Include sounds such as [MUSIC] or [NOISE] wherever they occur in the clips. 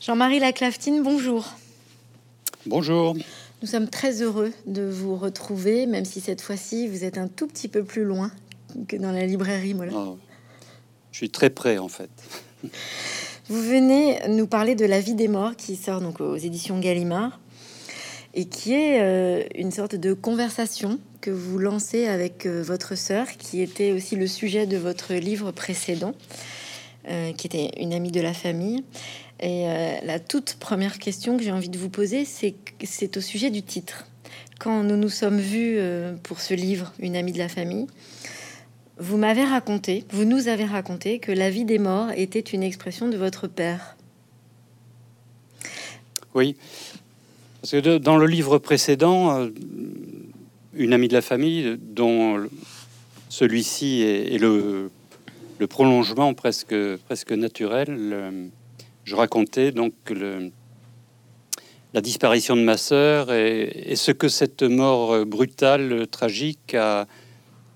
Jean-Marie Laclaftine, bonjour. Bonjour. Nous sommes très heureux de vous retrouver, même si cette fois-ci vous êtes un tout petit peu plus loin que dans la librairie Mola. Oh, je suis très près en fait. Vous venez nous parler de La vie des morts qui sort donc aux éditions Gallimard et qui est euh, une sorte de conversation que vous lancez avec euh, votre sœur, qui était aussi le sujet de votre livre précédent, euh, qui était une amie de la famille. Et la toute première question que j'ai envie de vous poser, c'est au sujet du titre. Quand nous nous sommes vus pour ce livre, Une amie de la famille, vous m'avez raconté, vous nous avez raconté que la vie des morts était une expression de votre père. Oui, parce que dans le livre précédent, euh, une amie de la famille, dont celui-ci est, le, prolongement presque, presque naturel, je racontais donc la disparition de ma sœur et, ce que cette mort brutale, tragique a,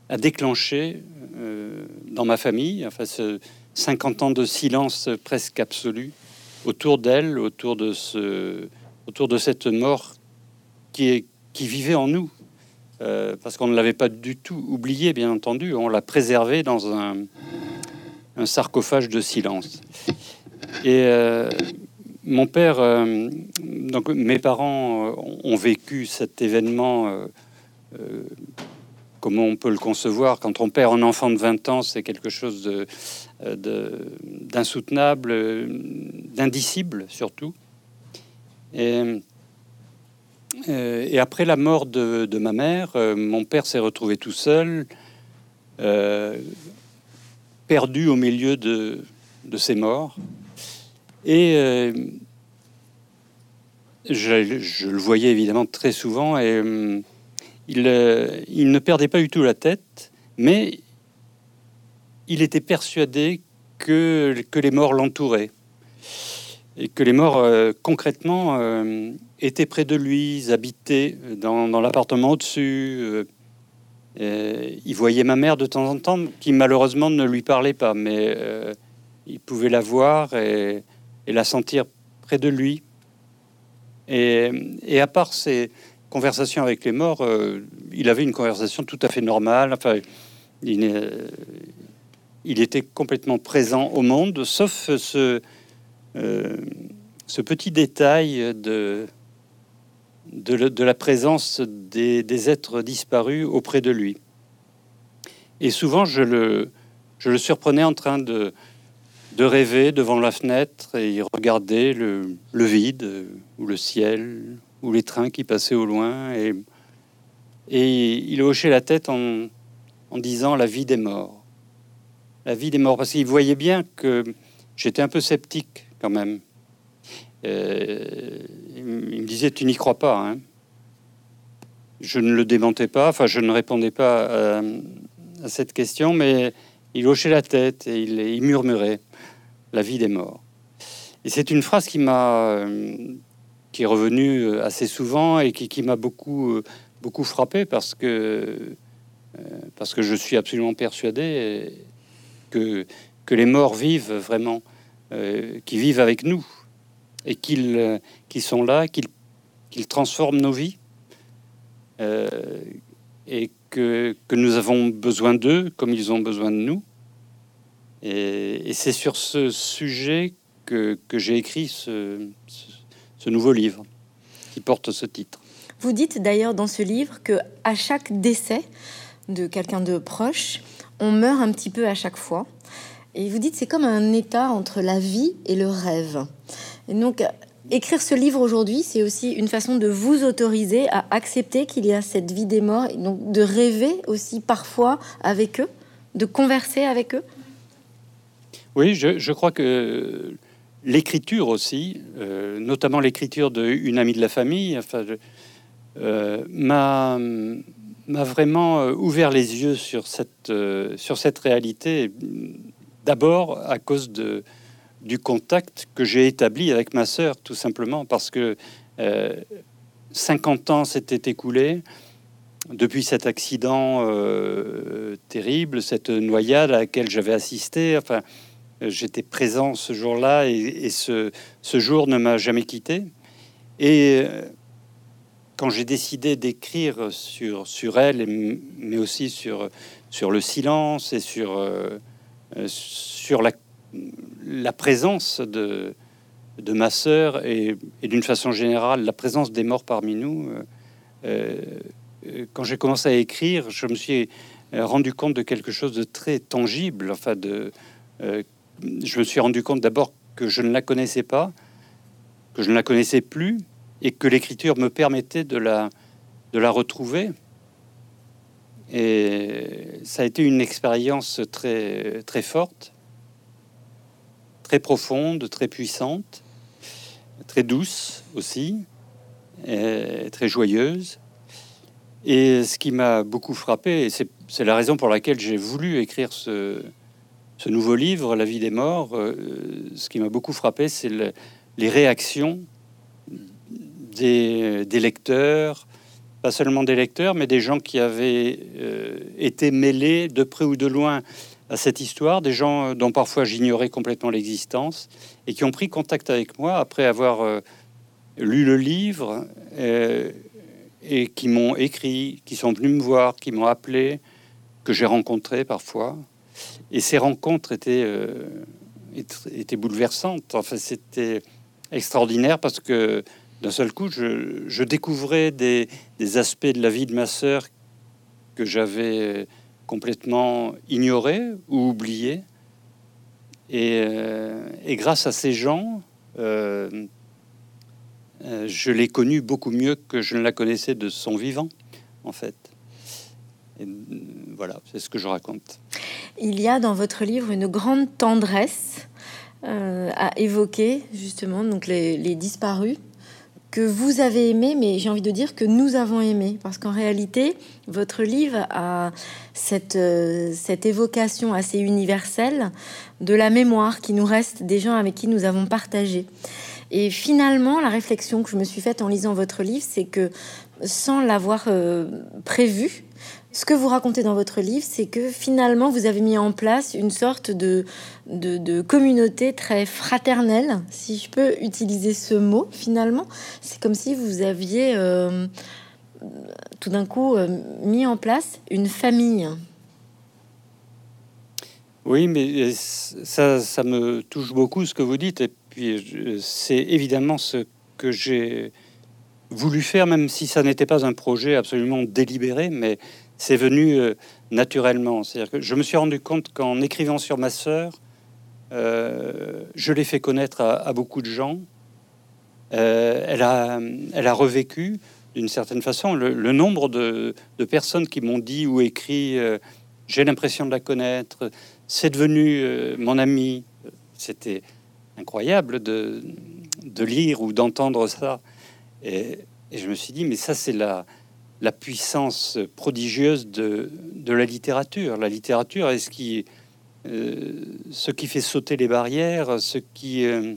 a déclenché euh, dans ma famille, enfin, ce 50 ans de silence presque absolu autour d'elle, autour de ce, autour de cette mort qui est qui vivait en nous, euh, parce qu'on ne l'avait pas du tout oublié, bien entendu, on l'a préservé dans un, un, sarcophage de silence. Et euh, mon père, donc mes parents ont vécu cet événement comment on peut le concevoir? Quand on perd un enfant de 20 ans, c'est quelque chose d'insoutenable, d'indicible surtout. Et, euh, après la mort de, ma mère, euh, mon père s'est retrouvé tout seul, euh, perdu au milieu de, de ses morts. Et je, je, le voyais évidemment très souvent et euh, il, ne perdait pas du tout la tête, mais il était persuadé que, les morts l'entouraient. Et que les morts, euh, concrètement, euh, étaient près de lui, habitaient dans, l'appartement au-dessus. Il voyait ma mère de temps en temps, qui malheureusement ne lui parlait pas, mais il pouvait la voir et, la sentir près de lui. Et, à part ces, conversation avec les morts, euh, il avait une conversation tout à fait normale. Enfin, il, était complètement présent au monde, sauf euh, ce petit détail de, de, la présence des, êtres disparus auprès de lui. Et souvent, je le, surprenais en train de, rêver devant la fenêtre et regarder le, le vide ou le ciel ou les trains qui passaient au loin. Et, et il hochait la tête en, en disant la vie des morts. La vie des morts, parce qu'il voyait bien que j'étais un peu sceptique quand même. Euh, il me disait Tu n'y crois pas. Hein. Je ne le démentais pas, enfin, je ne répondais pas à, cette question, mais il hochait la tête et il, murmurait La vie des morts. Et c'est une phrase qui m'a euh, qui est revenu euh, assez souvent et qui, m'a beaucoup, beaucoup frappé parce que, parce que je suis absolument persuadé que, que les morts vivent vraiment, qui vivent avec nous et qu'ils sont là, qu'ils transforment nos vies et que, nous avons besoin d'eux comme ils ont besoin de nous. Et, c'est sur ce sujet que, que j'ai écrit ce, ce nouveau livre qui porte ce titre. Vous dites d'ailleurs dans ce livre que à chaque décès de quelqu'un de proche, on meurt un petit peu à chaque fois. Et vous dites c'est comme un état entre la vie et le rêve. Et donc écrire ce livre aujourd'hui, c'est aussi une façon de vous autoriser à accepter qu'il y a cette vie des morts, et donc de rêver aussi parfois avec eux, de converser avec eux. Oui, je, crois que l'écriture aussi, euh, notamment l'écriture d'une amie de la famille, euh, m'a vraiment euh, ouvert les yeux sur cette réalité. D'abord à cause de, du contact que j'ai établi avec ma sœur, tout simplement, parce que 50 ans s'étaient écoulés depuis cet accident terrible, cette noyade à laquelle j'avais assisté. Enfin, j'étais présent ce jour-là et, ce, jour ne m'a jamais quitté. Et quand j'ai décidé d'écrire sur, sur elle, mais aussi sur, sur le silence et sur, sur la, la présence de, de ma sœur et, d'une façon générale la présence des morts parmi nous, euh, euh, quand j'ai commencé à écrire, je me suis rendu compte de quelque chose de très tangible. Enfin, de, euh, je me suis rendu compte d'abord que je ne la connaissais pas, que je ne la connaissais plus, et que l'écriture me permettait de la, de la retrouver. Et ça a été une expérience très, très forte, très profonde, très puissante très douce aussi, très joyeuse. Et ce qui m'a beaucoup frappé, et c'est la raison pour laquelle j'ai voulu écrire ce, nouveau livre, La vie des morts, euh, ce qui m'a beaucoup frappé, c'est les réactions des, des, lecteurs, pas seulement des lecteurs, mais des gens qui avaient euh, été mêlés de près ou de loin à cette histoire, des gens euh, dont parfois j'ignorais complètement l'existence et qui ont pris contact avec moi après avoir euh, lu le livre euh, et qui m'ont écrit, qui sont venus me voir, qui m'ont appelé, que j'ai rencontré parfois. Et ces rencontres étaient, étaient bouleversantes. Enfin, c'était extraordinaire parce que d'un seul coup, je, découvrais des, des, aspects de la vie de ma sœur que j'avais complètement ignoré ou oublié. Et, euh, et grâce à ces gens, euh, euh, je l'ai connue beaucoup mieux que je ne la connaissais de son vivant, en fait. Et voilà, c'est ce que je raconte. Il y a dans votre livre une grande tendresse à évoquer justement donc les disparus que vous avez aimé, mais j'ai envie de dire que nous avons aimé, parce qu'en réalité, votre livre a cette, euh, cette évocation assez universelle de la mémoire qui nous reste des gens avec qui nous avons partagé. Et finalement, la réflexion que je me suis faite en lisant votre livre, c'est que sans l'avoir euh, prévu, ce que vous racontez dans votre livre, c'est que finalement, vous avez mis en place une sorte de, de, communauté très fraternelle, si je peux utiliser ce mot, finalement. C'est comme si vous aviez euh, tout d'un coup euh, mis en place une famille. Oui, mais ça, ça me touche beaucoup ce que vous dites. Et puis, c'est évidemment ce que j'ai voulu faire, même si ça n'était pas un projet absolument délibéré, mais c'est venu euh, naturellement. C'est-à-dire que je me suis rendu compte qu'en écrivant sur ma sœur, euh, je l'ai fait connaître à, beaucoup de gens. Euh, elle, a, elle a revécu d'une certaine façon le, nombre de, personnes qui m'ont dit ou écrit j'ai l'impression de la connaître, c'est devenu mon ami. C'était incroyable de, de, lire ou d'entendre ça. Et, je me suis dit, mais ça, c'est la, la puissance prodigieuse de, la littérature. La littérature est ce qui, euh, ce qui fait sauter les barrières, ce qui euh,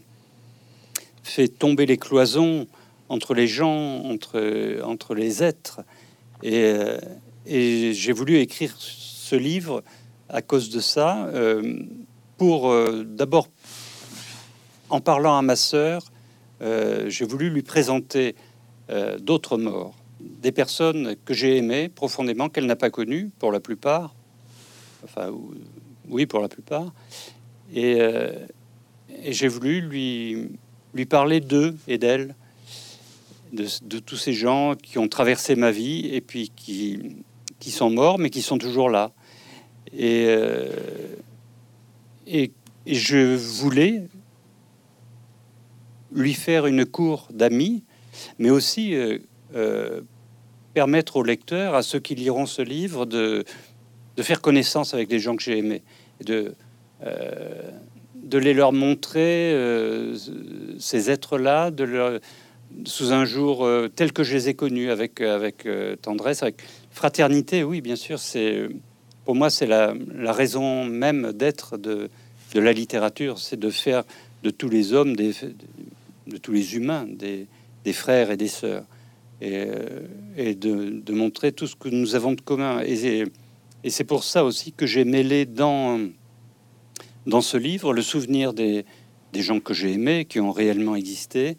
fait tomber les cloisons entre les gens, entre, entre les êtres. Et, euh, et j'ai voulu écrire ce livre à cause de ça, pour d'abord, en parlant à ma sœur, j'ai voulu lui présenter d'autres morts des personnes que j'ai aimées profondément, qu'elle n'a pas connues pour la plupart. Enfin, oui, pour la plupart. Euh, et, j'ai voulu lui, parler d'eux et d'elle, de, tous ces gens qui ont traversé ma vie et puis qui, sont morts, mais qui sont toujours là. Euh, et je voulais lui faire une cour d'amis, mais aussi euh, euh, permettre aux lecteurs, à ceux qui liront ce livre, de, de faire connaissance avec les gens que j'ai aimés, de, euh, de les leur montrer ces êtres-là, de leur, sous un jour tel que je les ai connus, avec, avec tendresse, avec fraternité. Oui, bien sûr, c'est pour moi c'est la, la, raison même d'être de, de la littérature, c'est de faire de tous les hommes, des, de tous les humains, des, frères et des sœurs et, euh, de, montrer tout ce que nous avons de commun. Et, c'est pour ça aussi que j'ai mêlé dans, dans ce livre le souvenir des, des gens que j'ai aimés, qui ont réellement existé,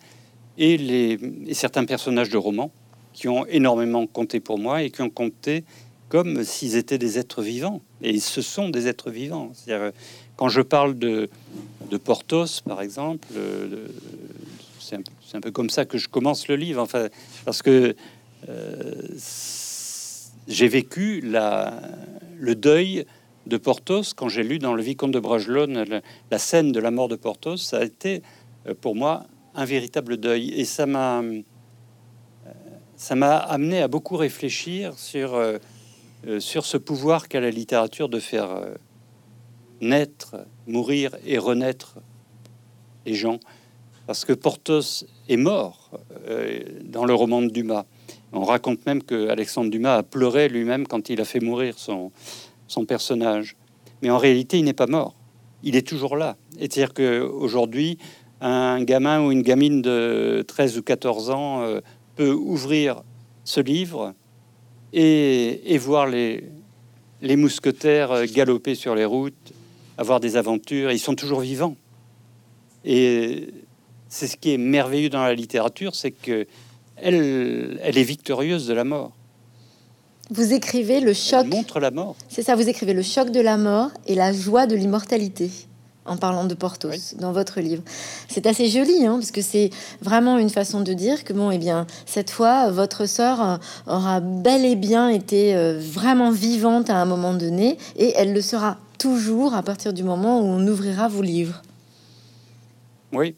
et, les, et certains personnages de romans qui ont énormément compté pour moi et qui ont compté comme s'ils étaient des êtres vivants. Et ce sont des êtres vivants. C'est-à-dire, quand je parle de, de Porthos, par exemple, euh, c'est un, peu comme ça que je commence le livre, enfin, parce que euh, j'ai vécu le deuil de Porthos quand j'ai lu dans le Vicomte de Bragelonne la, scène de la mort de Porthos. Ça a été euh, pour moi un véritable deuil et ça m'a m'a amené à beaucoup réfléchir sur euh, sur ce pouvoir qu'a la littérature de faire euh, naître, mourir et renaître les gens. Parce que Porthos est mort euh, dans le roman de Dumas. On raconte même que Alexandre Dumas a pleuré lui-même quand il a fait mourir son, son personnage. Mais en réalité, il n'est pas mort. Il est toujours là. C'est-à-dire qu'aujourd'hui, un gamin ou une gamine de 13 ou 14 ans peut ouvrir ce livre et, voir les, les mousquetaires euh, galoper sur les routes, avoir des aventures. Ils sont toujours vivants. Et c'est ce qui est merveilleux dans la littérature, c'est que elle, elle est victorieuse de la mort. Vous écrivez le choc. montre la mort. C'est ça, vous écrivez le choc de la mort et la joie de l'immortalité en parlant de Porthos dans votre livre. C'est assez joli, hein, parce que c'est vraiment une façon de dire que, bon, et eh bien, cette fois, votre sœur aura bel et bien été euh, vraiment vivante à un moment donné, et elle le sera toujours à partir du moment où on ouvrira vos livres. Oui,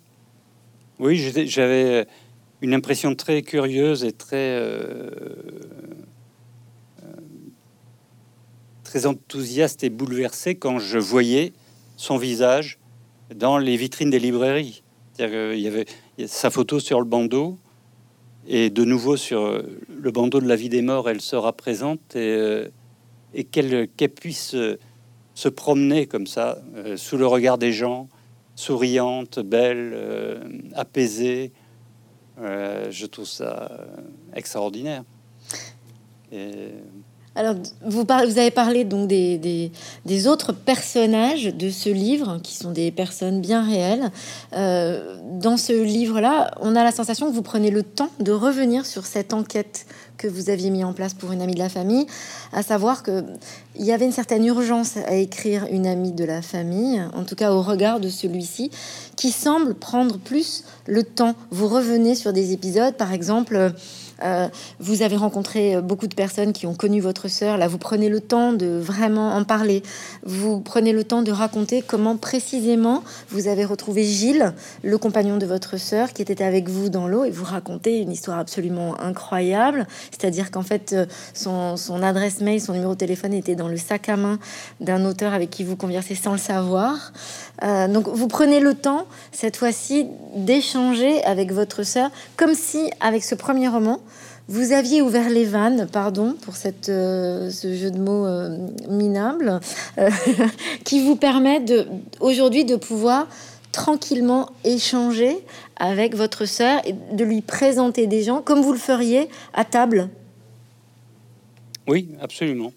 oui, j'avais une impression très curieuse et très euh, très enthousiaste et bouleversée quand je voyais son visage dans les vitrines des librairies. Il y avait sa photo sur le bandeau et de nouveau sur euh, le bandeau de la vie des morts, elle sera présente et, euh, qu'elle puisse euh, se promener comme ça sous le regard des gens, souriante, belle, apaisée. je trouve ça extraordinaire. Et alors, vous, avez parlé donc des, autres personnages de ce livre, qui sont des personnes bien réelles. Euh, dans ce livre-là, on a la sensation que vous prenez le temps de revenir sur cette enquête que vous aviez mis en place pour une amie de la famille, à savoir que il y avait une certaine urgence à écrire une amie de la famille, en tout cas au regard de celui-ci, qui semble prendre plus le temps. Vous revenez sur des épisodes, par exemple euh, vous avez rencontré euh, beaucoup de personnes qui ont connu votre sœur. Là, vous prenez le temps de vraiment en parler. Vous prenez le temps de raconter comment précisément vous avez retrouvé Gilles, le compagnon de votre sœur, qui était avec vous dans l'eau, et vous racontez une histoire absolument incroyable. C'est-à-dire qu'en fait, euh, son, adresse mail, son numéro de téléphone était dans le sac à main d'un auteur avec qui vous conversez sans le savoir. Donc, vous prenez le temps cette fois-ci d'échanger avec votre sœur, comme si avec ce premier roman vous aviez ouvert les vannes, pardon pour cette, euh, ce jeu de mots euh, minable, euh, [LAUGHS] qui vous permet aujourd'hui de pouvoir tranquillement échanger avec votre sœur et de lui présenter des gens comme vous le feriez à table. Oui, absolument.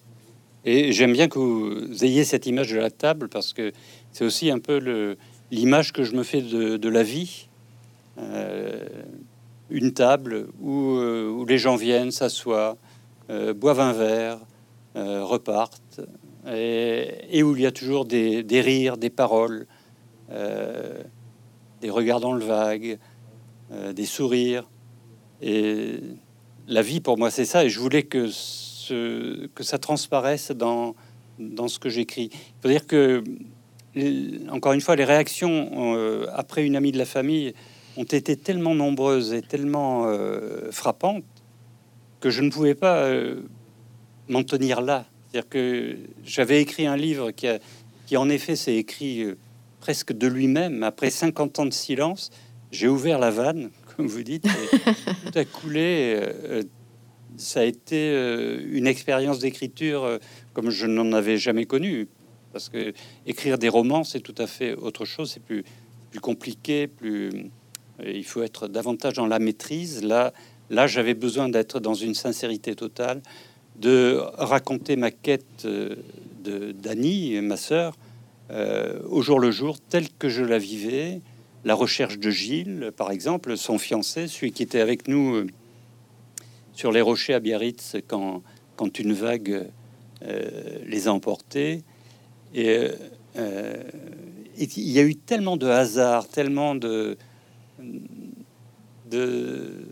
Et j'aime bien que vous ayez cette image de la table parce que c'est aussi un peu l'image que je me fais de la vie une table où, euh, où les gens viennent, s'assoient, euh, boivent un verre, euh, repartent, et, où il y a toujours des, rires, des paroles, des regards dans le vague, des sourires. Et la vie, pour moi, c'est ça. Et je voulais que ça transparaisse dans, dans ce que j'écris. Il faut dire que, encore une fois, les réactions après une amie de la famille ont été tellement nombreuses et tellement euh, frappantes que je ne pouvais pas euh, m'en tenir là. C'est-à-dire que j'avais écrit un livre qui, qui en effet s'est écrit euh, presque de lui-même. Après 50 ans de silence, j'ai ouvert la vanne, [LAUGHS] comme vous dites, et tout a coulé. ça a été une expérience d'écriture comme je n'en avais jamais connue. Parce que écrire des romans, c'est tout à fait autre chose, c'est plus, plus compliqué, plus il faut être davantage dans la maîtrise. Là, là j'avais besoin d'être dans une sincérité totale, de raconter ma quête euh, de d'Annie, ma sœur, au jour le jour, telle que je la vivais. La recherche de Gilles, par exemple, son fiancé, celui qui était avec nous sur les rochers à Biarritz quand, quand une vague les a emportés. Et il y a eu tellement de hasard, tellement de, de,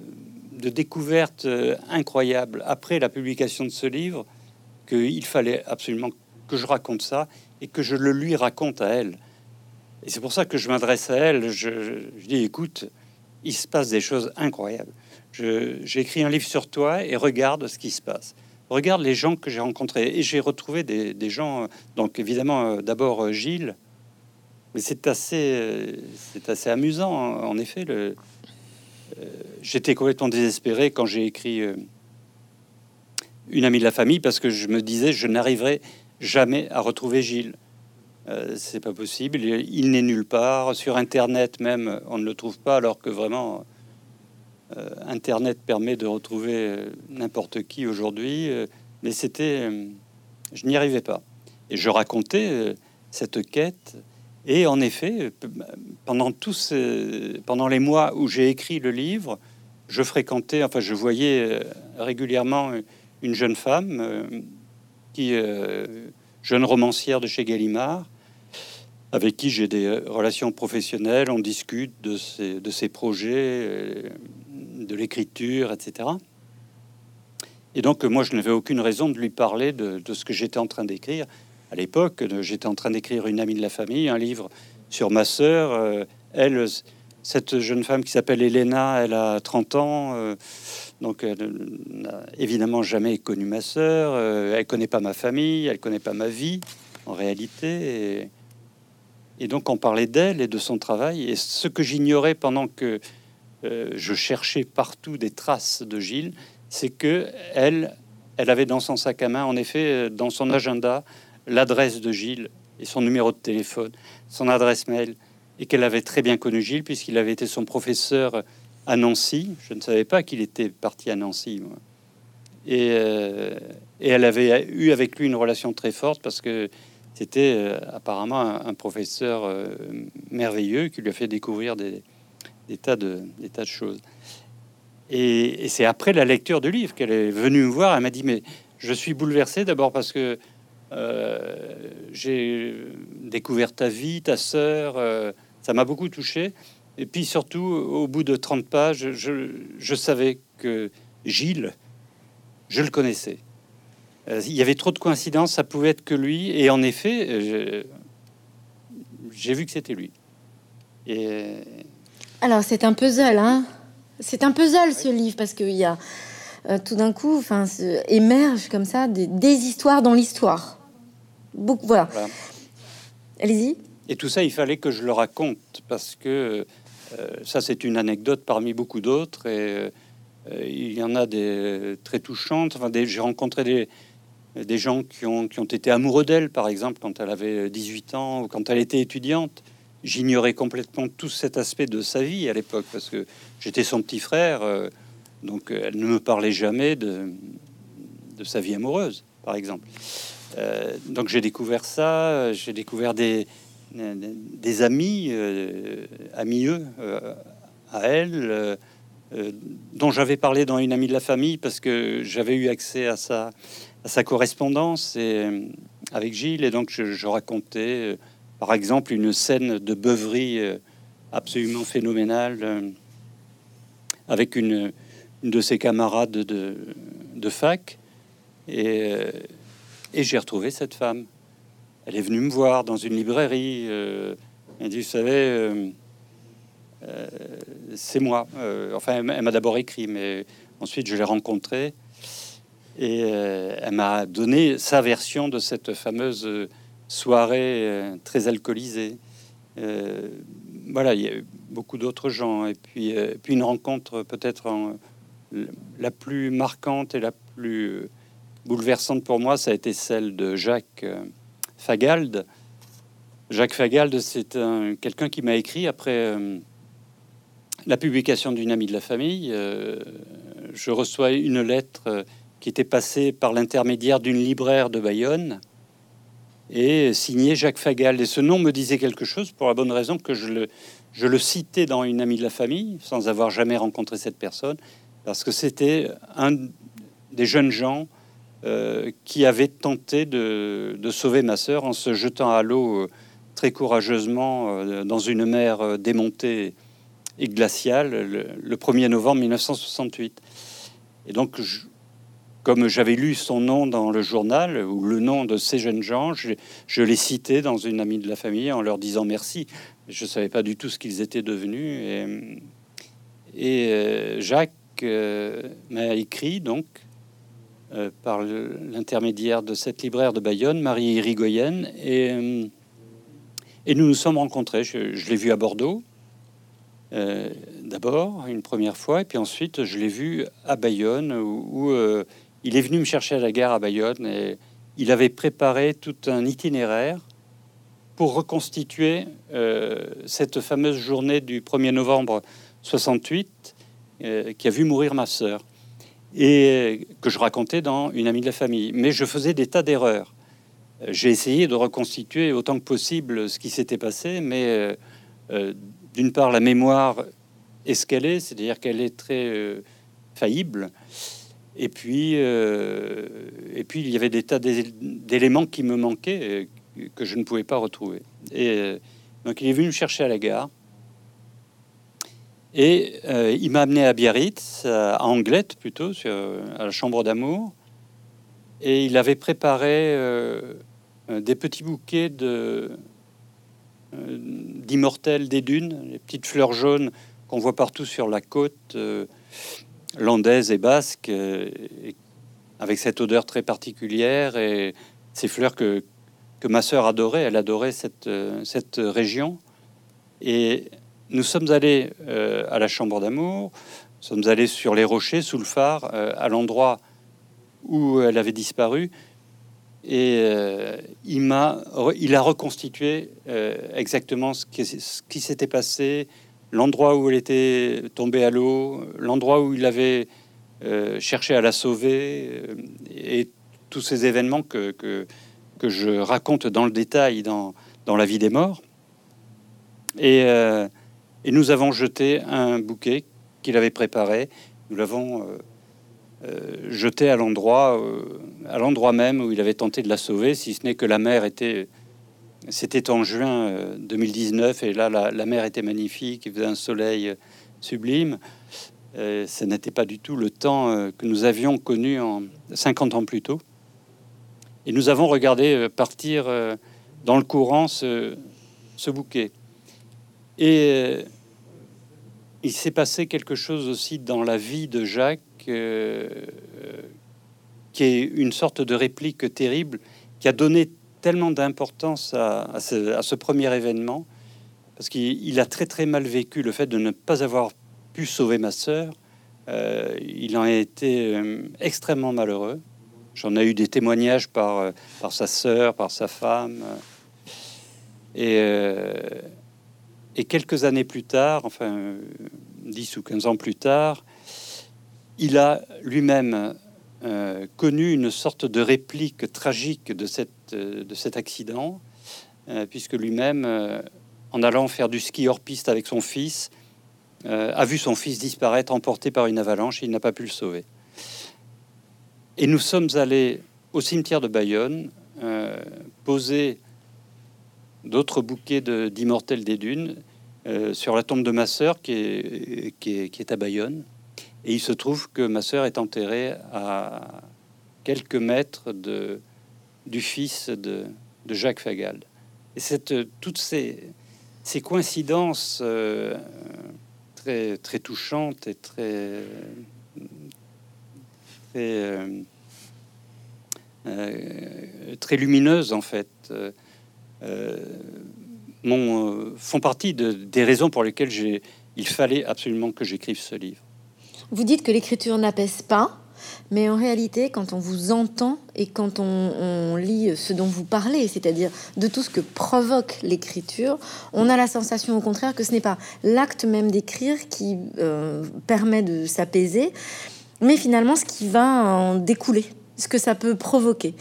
de découvertes incroyables après la publication de ce livre qu'il fallait absolument que je raconte ça et que je le lui raconte à elle. Et c'est pour ça que je m'adresse à elle. Je, dis, écoute, il se passe des choses incroyables. J'ai écrit un livre sur toi et regarde ce qui se passe. Regarde les gens que j'ai rencontrés. Et j'ai retrouvé des, gens, donc évidemment, euh, d'abord euh, Gilles, mais c'est assez, c'est assez amusant, en effet. Le, euh, j'étais complètement désespéré quand j'ai écrit euh, une amie de la famille parce que je me disais je n'arriverai jamais à retrouver Gilles. Euh, c'est pas possible. Il, n'est nulle part sur Internet même. On ne le trouve pas alors que vraiment Internet permet de retrouver n'importe qui aujourd'hui. mais c'était, je n'y arrivais pas. Et je racontais cette quête et en effet, pendant tous pendant les mois où j'ai écrit le livre, je fréquentais, enfin, je voyais euh, régulièrement une jeune femme euh, qui, euh, jeune romancière de chez Gallimard, avec qui j'ai des relations professionnelles. On discute de ses, projets, de l'écriture, etc. Et donc, moi, je n'avais aucune raison de lui parler de ce que j'étais en train d'écrire à l'époque, j'étais en train d'écrire une amie de la famille, un livre sur ma sœur. Euh, elle, cette jeune femme qui s'appelle Elena, elle a 30 ans, euh, donc elle n'a évidemment jamais connu ma sœur. Euh, elle connaît pas ma famille, elle connaît pas ma vie en réalité. Et, donc on parlait d'elle et de son travail. Et ce que j'ignorais pendant que je cherchais partout des traces de Gilles, c'est que elle, elle avait dans son sac à main, en effet, dans son agenda, l'adresse de Gilles et son numéro de téléphone, son adresse mail, et qu'elle avait très bien connu Gilles puisqu'il avait été son professeur à Nancy. Je ne savais pas qu'il était parti à Nancy. Euh, et, elle avait eu avec lui une relation très forte parce que c'était euh, apparemment un, professeur euh, merveilleux qui lui a fait découvrir des, tas, de, choses. Et, et c'est après la lecture du livre qu'elle est venue me voir. Elle m'a dit Mais je suis bouleversé d'abord parce que j'ai découvert ta vie, ta sœur, euh, ça m'a beaucoup touché. Et puis surtout, au bout de 30 pages, je, savais que Gilles, je le connaissais. Euh, il y avait trop de coïncidences, ça pouvait être que lui. Et en effet, j'ai vu que c'était lui. Et... Alors, c'est un puzzle, hein C'est un puzzle, ce livre, parce qu'il y a tout d'un coup, enfin, émerge comme ça des, des histoires dans l'histoire voilà. Allez-y. Et tout ça, il fallait que je le raconte parce que euh, ça, c'est une anecdote parmi beaucoup d'autres. Et euh, il y en a des très touchantes. Enfin, j'ai rencontré des, des gens qui ont, qui ont été amoureux d'elle, par exemple, quand elle avait 18 ans ou quand elle était étudiante. J'ignorais complètement tout cet aspect de sa vie à l'époque parce que j'étais son petit frère. Euh, donc, elle ne me parlait jamais de, de sa vie amoureuse, par exemple. Euh, donc j'ai découvert ça, j'ai découvert des, des amis, euh, amis eux, euh, à elle, dont j'avais parlé dans une amie de la famille parce que j'avais eu accès à sa, correspondance et, avec Gilles. Et donc je, racontais, par exemple, une scène de beuverie absolument phénoménale avec une, une, de ses camarades de, de fac. Et et j'ai retrouvé cette femme. Elle est venue me voir dans une librairie. Euh, elle dit, vous savez, euh, euh, c'est moi. enfin, elle m'a d'abord écrit, mais ensuite je l'ai rencontrée. Et elle m'a donné sa version de cette fameuse soirée très alcoolisée. voilà, il y a eu beaucoup d'autres gens. Et puis, puis une rencontre peut-être la plus marquante et la plus bouleversante pour moi, ça a été celle de Jacques euh, Fagald. Jacques Fagald, c'est quelqu'un qui m'a écrit après euh, la publication d'une amie de la famille. Euh, je reçois une lettre qui était passée par l'intermédiaire d'une libraire de Bayonne. et signé Jacques Fagal. Et ce nom me disait quelque chose pour la bonne raison que je le citais dans une amie de la famille, sans avoir jamais rencontré cette personne, parce que c'était un des jeunes gens euh, qui avait tenté de, sauver ma sœur en se jetant à l'eau euh, très courageusement euh, dans une mer démontée et glaciale le, 1er novembre 1968. Et donc, comme j'avais lu son nom dans le journal ou le nom de ces jeunes gens, je, je l'ai cité dans une amie de la famille en leur disant merci. Je ne savais pas du tout ce qu'ils étaient devenus. Et Jacques m'a écrit donc euh, par l'intermédiaire de cette libraire de Bayonne, Marie Irigoyen, et, euh, et nous nous sommes rencontrés. Je, l'ai vu à Bordeaux, euh, d'abord, une première fois, et puis ensuite je l'ai vu à Bayonne, où, il est venu me chercher à la gare à Bayonne, et il avait préparé tout un itinéraire pour reconstituer cette fameuse journée du 1er novembre 68 qui a vu mourir ma sœur et que je racontais dans une amie de la famille. Mais je faisais des tas d'erreurs. J'ai essayé de reconstituer autant que possible ce qui s'était passé, mais euh, euh, d'une part, la mémoire est ce qu'elle est, c'est-à-dire qu'elle est très euh, faillible. Et puis, et puis, il y avait des tas d'éléments qui me manquaient que je ne pouvais pas retrouver. Et donc, il est venu me chercher à la gare. Et euh, il m'a amené à Biarritz, à Anglette plutôt, sur, à la chambre d'amour. Et il avait préparé euh, des petits bouquets de euh, d'immortelles des dunes, les petites fleurs jaunes qu'on voit partout sur la côte landaise et basque, avec cette odeur très particulière et ces fleurs que, que ma sœur adorait. Elle adorait cette, cette région. Et nous sommes allés euh, à la Chambre d'amour, sommes allés sur les rochers, sous le phare, euh, à l'endroit où elle avait disparu. Et euh, il m'a, il a reconstitué exactement ce qui, ce qui s'était passé, l'endroit où elle était tombée à l'eau, l'endroit où il avait cherché à la sauver, et tous ces événements que, que, que, je raconte dans le détail dans, dans La vie des morts. Et et nous avons jeté un bouquet qu'il avait préparé. Nous l'avons euh, euh, jeté à l'endroit, euh, à l'endroit même où il avait tenté de la sauver, si ce n'est que la mer était. C'était en juin 2019 et là la, mer était magnifique, il faisait un soleil sublime. ce n'était pas du tout le temps que nous avions connu en 50 ans plus tôt. Et nous avons regardé partir dans le courant ce bouquet. Et euh, il s'est passé quelque chose aussi dans la vie de Jacques, euh, qui est une sorte de réplique terrible, qui a donné tellement d'importance à, ce, premier événement, parce qu'il a très très mal vécu le fait de ne pas avoir pu sauver ma sœur. Euh, il en a été extrêmement malheureux. J'en ai eu des témoignages par, par sa sœur, par sa femme. Et et quelques années plus tard, enfin 10 ou 15 ans plus tard, il a lui-même euh, connu une sorte de réplique tragique de, de cet accident, euh, puisque lui-même, euh, en allant faire du ski hors piste avec son fils, a vu son fils disparaître emporté par une avalanche et il n'a pas pu le sauver. Et nous sommes allés au cimetière de Bayonne, poser d'autres bouquets d'immortels des dunes euh, sur la tombe de ma sœur qui est, qui est, à Bayonne. Et il se trouve que ma sœur est enterrée à quelques mètres de, du fils de, Jacques Fagal. Et cette, toutes ces, ces coïncidences euh, très, très touchantes et très, très, euh, lumineuses, en fait, euh, font partie de, des raisons pour lesquelles il fallait absolument que j'écrive ce livre. Vous dites que l'écriture n'apaise pas, mais en réalité, quand on vous entend et quand on, lit ce dont vous parlez, c'est-à-dire de tout ce que provoque l'écriture, on a la sensation au contraire que ce n'est pas l'acte même d'écrire qui euh, permet de s'apaiser, mais finalement ce qui va en découler ce que ça peut provoquer.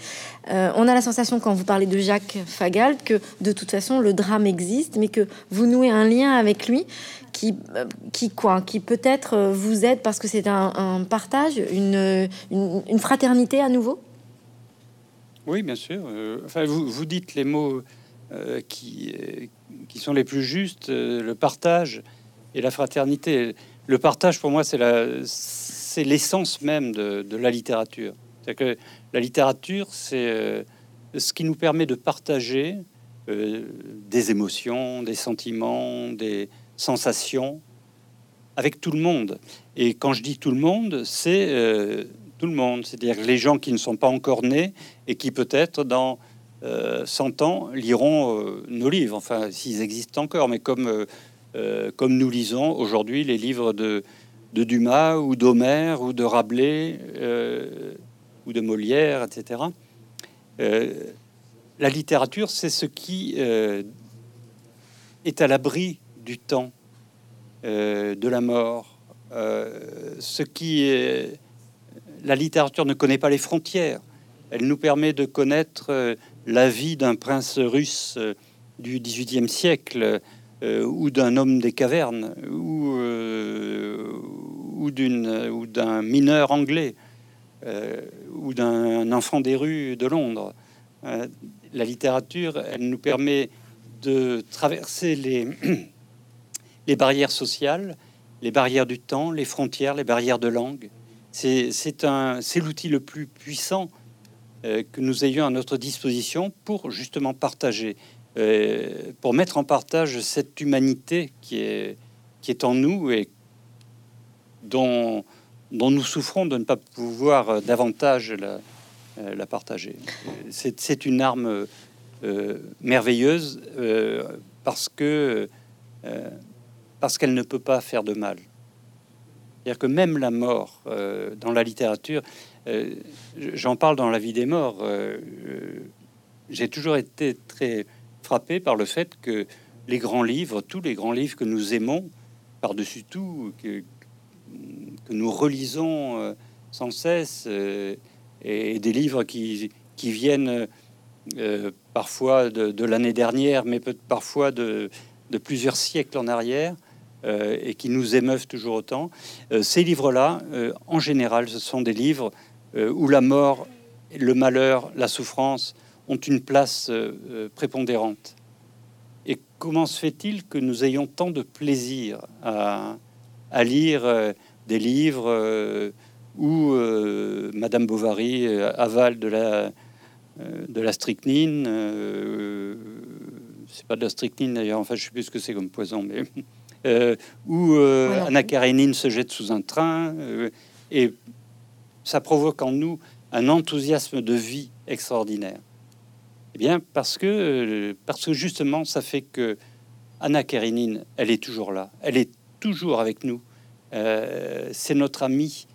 Euh, on a la sensation quand vous parlez de Jacques Fagald que de toute façon le drame existe, mais que vous nouez un lien avec lui qui, euh, qui quoi, qui peut-être euh, vous aide parce que c'est un, partage, une, une, fraternité à nouveau? Oui, bien sûr. enfin, vous, vous, dites les mots qui, qui sont les plus justes, le partage et la fraternité. Le partage, pour moi, c'est l'essence même de la littérature. C'est que la littérature, c'est euh, ce qui nous permet de partager euh, des émotions, des sentiments, des sensations avec tout le monde. Et quand je dis tout le monde, c'est euh, tout le monde, c'est-à-dire les gens qui ne sont pas encore nés et qui peut-être dans 100 ans liront nos livres, enfin s'ils existent encore, mais comme, comme nous lisons aujourd'hui les livres de, de Dumas ou d'Homère ou de Rabelais ou de Molière, etc. Euh, la littérature, c'est ce qui euh, est à l'abri du temps, euh, de la mort. ce qui. La littérature ne connaît pas les frontières. Elle nous permet de connaître la vie d'un prince russe du XVIIIe siècle ou d'un homme des cavernes ou, ou d'un mineur anglais. Euh, ou d'un enfant des rues de Londres. Euh, la littérature, elle nous permet de traverser les, [CLEARS THROAT] les barrières sociales, les barrières du temps, les frontières, les barrières de langue. C'est l'outil le plus puissant euh, que nous ayons à notre disposition pour justement partager, pour mettre en partage cette humanité qui est, qui est en nous et dont dont nous souffrons de ne pas pouvoir euh, davantage la, euh, la partager. C'est une arme euh, merveilleuse parce que parce qu'elle ne peut pas faire de mal. C'est-à-dire que même la mort dans la littérature, j'en parle dans La vie des morts, j'ai toujours été très frappé par le fait que les grands livres, tous les grands livres que nous aimons, par-dessus tout, que, nous relisons euh, sans cesse euh, et des livres qui, viennent euh, parfois de, l'année dernière, mais peut parfois de, plusieurs siècles en arrière et qui nous émeuvent toujours autant. ces livres-là, en général, ce sont des livres où la mort, le malheur, la souffrance ont une place prépondérante. Et comment se fait-il que nous ayons tant de plaisir à lire des livres euh, où euh, Madame Bovary euh, avale de la, de la strychnine. c'est pas de la strychnine d'ailleurs, enfin je sais plus ce que c'est comme poison, mais [LAUGHS] où Anna Karenine se jette sous un train et ça provoque en nous un enthousiasme de vie extraordinaire. Eh bien, parce que, parce que justement, ça fait que Anna Karenine, elle est toujours là, elle est toujours avec nous. Euh, c'est notre ami.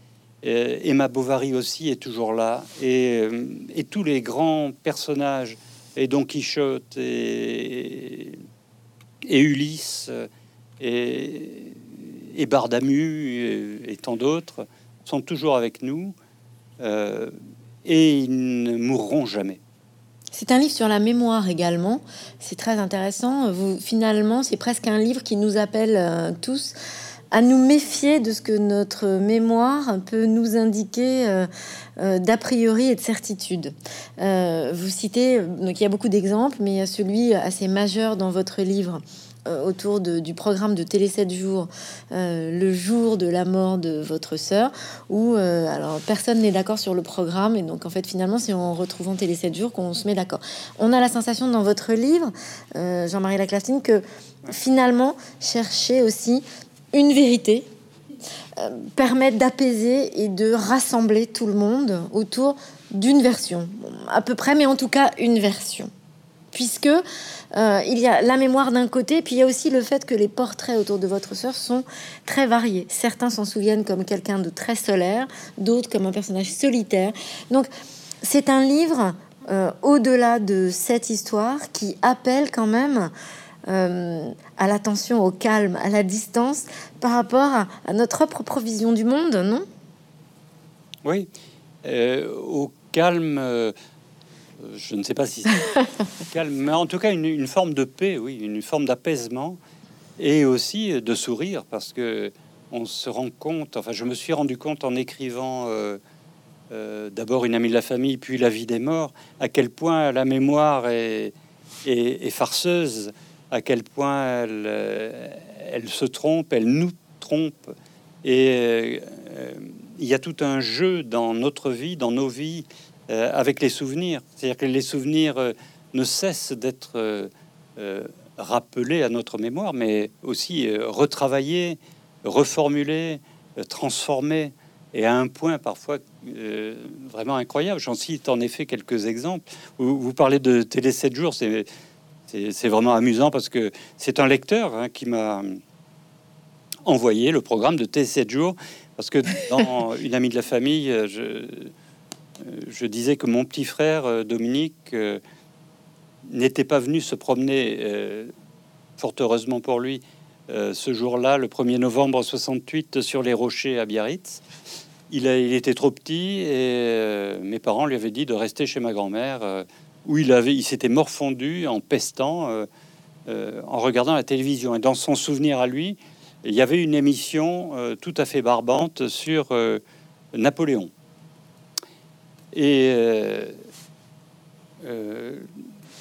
Euh, Emma Bovary aussi est toujours là. Euh, et, tous les grands personnages, et Don Quichotte, et, Ulysse, et, Bardamu, et, tant d'autres, sont toujours avec nous. et ils ne mourront jamais. C'est un livre sur la mémoire également. C'est très intéressant. Vous, finalement, c'est presque un livre qui nous appelle tous à nous méfier de ce que notre mémoire peut nous indiquer euh, euh, d'a priori et de certitude. Euh, vous citez, donc il y a beaucoup d'exemples, mais il y a celui assez majeur dans votre livre autour du programme de Télé 7 jours, le jour de la mort de votre sœur, où alors personne n'est d'accord sur le programme, et donc en fait finalement c'est en retrouvant Télé 7 jours qu'on se met d'accord. On a la sensation dans votre livre, Jean-Marie Laclastine, que finalement chercher aussi une vérité, euh, permettre d'apaiser et de rassembler tout le monde autour d'une version, à peu près, mais en tout cas une version. Puisque euh, il y a la mémoire d'un côté, puis il y a aussi le fait que les portraits autour de votre sœur sont très variés. Certains s'en souviennent comme quelqu'un de très solaire, d'autres comme un personnage solitaire. Donc c'est un livre euh, au-delà de cette histoire qui appelle quand même euh, à l'attention, au calme, à la distance par rapport à, notre propre vision du monde, non? Oui, euh, au calme. Euh, je ne sais pas si c'est [LAUGHS] calme, mais en tout cas une, forme de paix, oui, une forme d'apaisement et aussi de sourire parce que on se rend compte. Enfin, je me suis rendu compte en écrivant d'abord une amie de la famille, puis la vie des morts, à quel point la mémoire est, est, farceuse, à quel point elle, elle se trompe, elle nous trompe. Et euh, il y a tout un jeu dans notre vie, dans nos vies, euh, avec les souvenirs. C'est-à-dire que les souvenirs euh, ne cessent d'être rappelés à notre mémoire, mais aussi retravaillés, reformulés, transformés, et à un point parfois vraiment incroyable. J'en cite en effet quelques exemples. Vous, vous parlez de Télé 7 jours, c'est c'est vraiment amusant parce que c'est un lecteur hein, qui m'a envoyé le programme de T7 jours parce que dans [LAUGHS] une amie de la famille, euh, je, euh, je disais que mon petit frère euh, Dominique n'était pas venu se promener, fort heureusement pour lui, ce jour-là, le 1er novembre 68, sur les rochers à Biarritz. Il, a, il était trop petit et mes parents lui avaient dit de rester chez ma grand-mère où il avait, il s'était morfondu en pestant, euh, euh, en regardant la télévision. Et dans son souvenir à lui, il y avait une émission euh, tout à fait barbante sur Napoléon. Et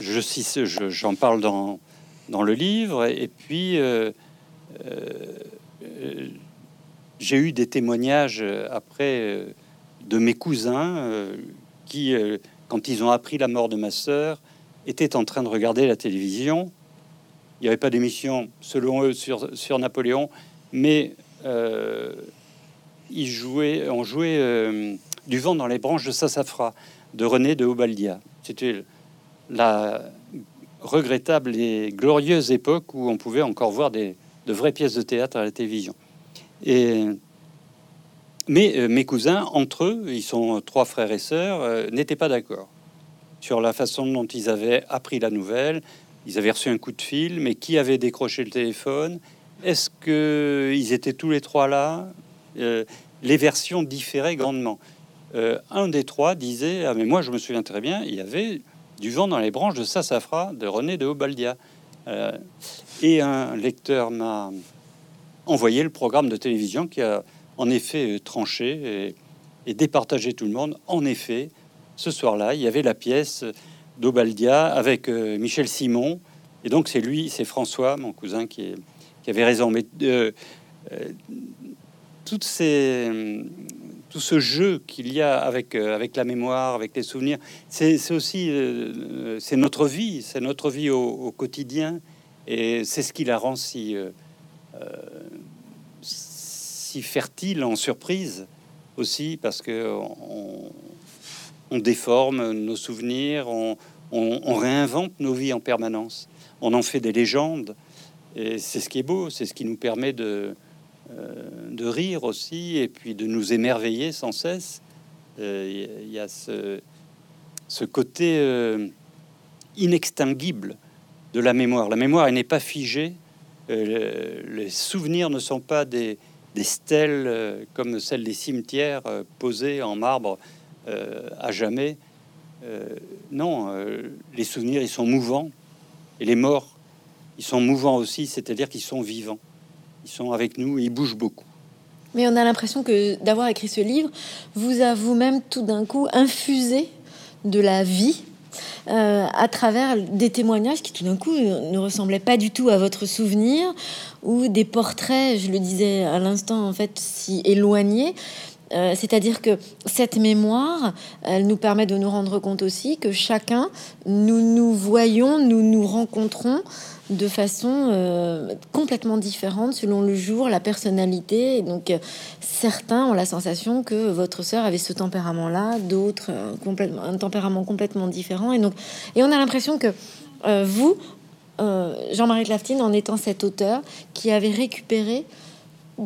je j'en parle dans, dans le livre. Et puis j'ai eu des témoignages après de mes cousins qui quand ils ont appris la mort de ma sœur, étaient en train de regarder la télévision. Il n'y avait pas d'émission, selon eux, sur, sur Napoléon, mais euh, ils jouaient, on jouait euh, du vent dans les branches de Sassafra de René de Obaldia. C'était la regrettable et glorieuse époque où on pouvait encore voir des, de vraies pièces de théâtre à la télévision. Et mais euh, mes cousins, entre eux, ils sont trois frères et sœurs, euh, n'étaient pas d'accord sur la façon dont ils avaient appris la nouvelle. Ils avaient reçu un coup de fil, mais qui avait décroché le téléphone? Est-ce que ils étaient tous les trois là? Euh, Les versions différaient grandement. un des trois disait Ah, mais moi, je me souviens très bien, il y avait du vent dans les branches de Sassafra de René de Obaldia. et un lecteur m'a envoyé le programme de télévision qui a en effet euh, tranché et, départager tout le monde. En effet, ce soir-là, il y avait la pièce d'Obaldia avec euh, Michel Simon. Et donc, c'est lui, c'est François, mon cousin, qui, avait raison. Mais euh, toutes ces, tout ce jeu qu'il y a avec, avec la mémoire, avec les souvenirs, c'est aussi c'est notre vie, c'est notre vie au, quotidien. Et c'est ce qui la rend si, fertile en surprise aussi parce que on, déforme nos souvenirs, on, réinvente nos vies en permanence, on en fait des légendes et c'est ce qui est beau, c'est ce qui nous permet de, euh, rire aussi et puis de nous émerveiller sans cesse. Euh, il y, a ce, côté euh, inextinguible de la mémoire. La mémoire, n'est pas figée. les souvenirs ne sont pas des, des stèles euh, comme celles des cimetières euh, posées en marbre euh, à jamais. non, les souvenirs, ils sont mouvants. Et les morts, ils sont mouvants aussi, c'est-à-dire qu'ils sont vivants. Ils sont avec nous ils bougent beaucoup. Mais on a l'impression que d'avoir écrit ce livre vous a vous-même tout d'un coup infusé de la vie euh, à travers des témoignages qui tout d'un coup ne ressemblaient pas du tout à votre souvenir ou des portraits, je le disais à l'instant, en fait, si éloignés. Euh, c'est-à-dire que cette mémoire, elle nous permet de nous rendre compte aussi que chacun, nous nous voyons, nous nous rencontrons de façon euh, complètement différente selon le jour, la personnalité. Et donc, euh, certains ont la sensation que votre sœur avait ce tempérament-là, d'autres un tempérament complètement différent. Et donc, et on a l'impression que vous, Jean-Marie Claftine, en étant cet auteur qui avait récupéré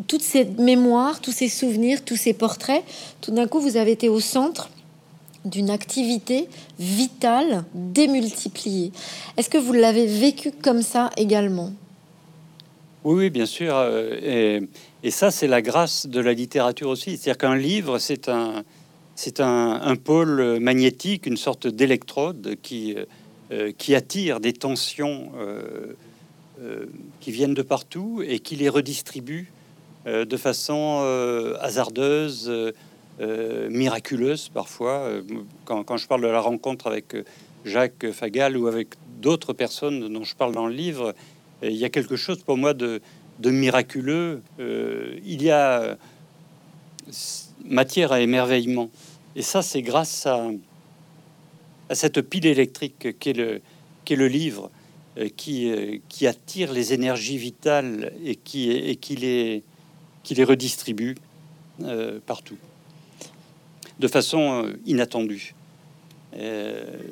toutes ces mémoires, tous ces souvenirs, tous ces portraits, tout d'un coup, vous avez été au centre d'une activité vitale démultipliée. Est-ce que vous l'avez vécu comme ça également? Oui, bien sûr. Euh, et, ça, c'est la grâce de la littérature aussi. C'est-à-dire qu'un livre, c'est un, c'est un, pôle magnétique, une sorte d'électrode qui, qui attire des tensions qui viennent de partout et qui les redistribue de façon hasardeuse, miraculeuse parfois. Quand, je parle de la rencontre avec Jacques Fagal ou avec d'autres personnes dont je parle dans le livre, il y a quelque chose pour moi de, miraculeux. Euh, il y a matière à émerveillement. Et ça, c'est grâce à, cette pile électrique qu'est le, le livre, euh, qui, euh, qui attire les énergies vitales et qui, et qui, les, qui les redistribue partout, de façon inattendue.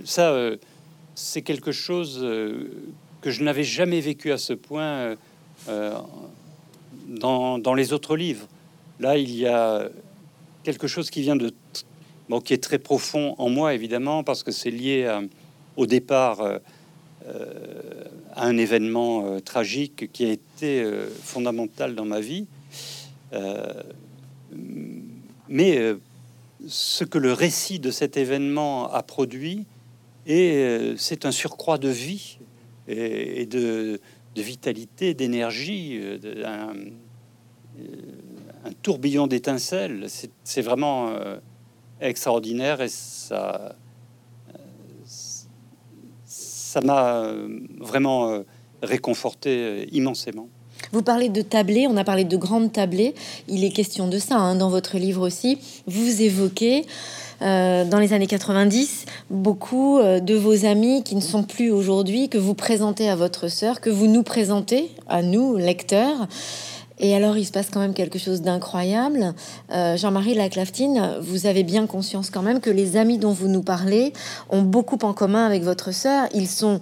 ça, c'est quelque chose que je n'avais jamais vécu à ce point euh, euh, dans, les autres livres. Là, il y a quelque chose qui vient de bon, qui est très profond en moi, évidemment, parce que c'est lié au départ euh, à un événement tragique qui a été fondamental dans ma vie. Mais ce que le récit de cet événement a produit, et c'est un surcroît de vie et, de, vitalité, d'énergie, euh, un, tourbillon d'étincelles. C'est vraiment euh, extraordinaire et ça m'a vraiment réconforté immensément. Vous parlez de tablés, on a parlé de grandes tablées. Il est question de ça hein, dans votre livre aussi. Vous évoquez euh, dans les années 90, beaucoup euh, de vos amis qui ne sont plus aujourd'hui, que vous présentez à votre sœur, que vous nous présentez à nous, lecteurs. Et alors, il se passe quand même quelque chose d'incroyable. Euh, Jean-Marie Laclaftine, vous avez bien conscience quand même que les amis dont vous nous parlez ont beaucoup en commun avec votre sœur. Ils sont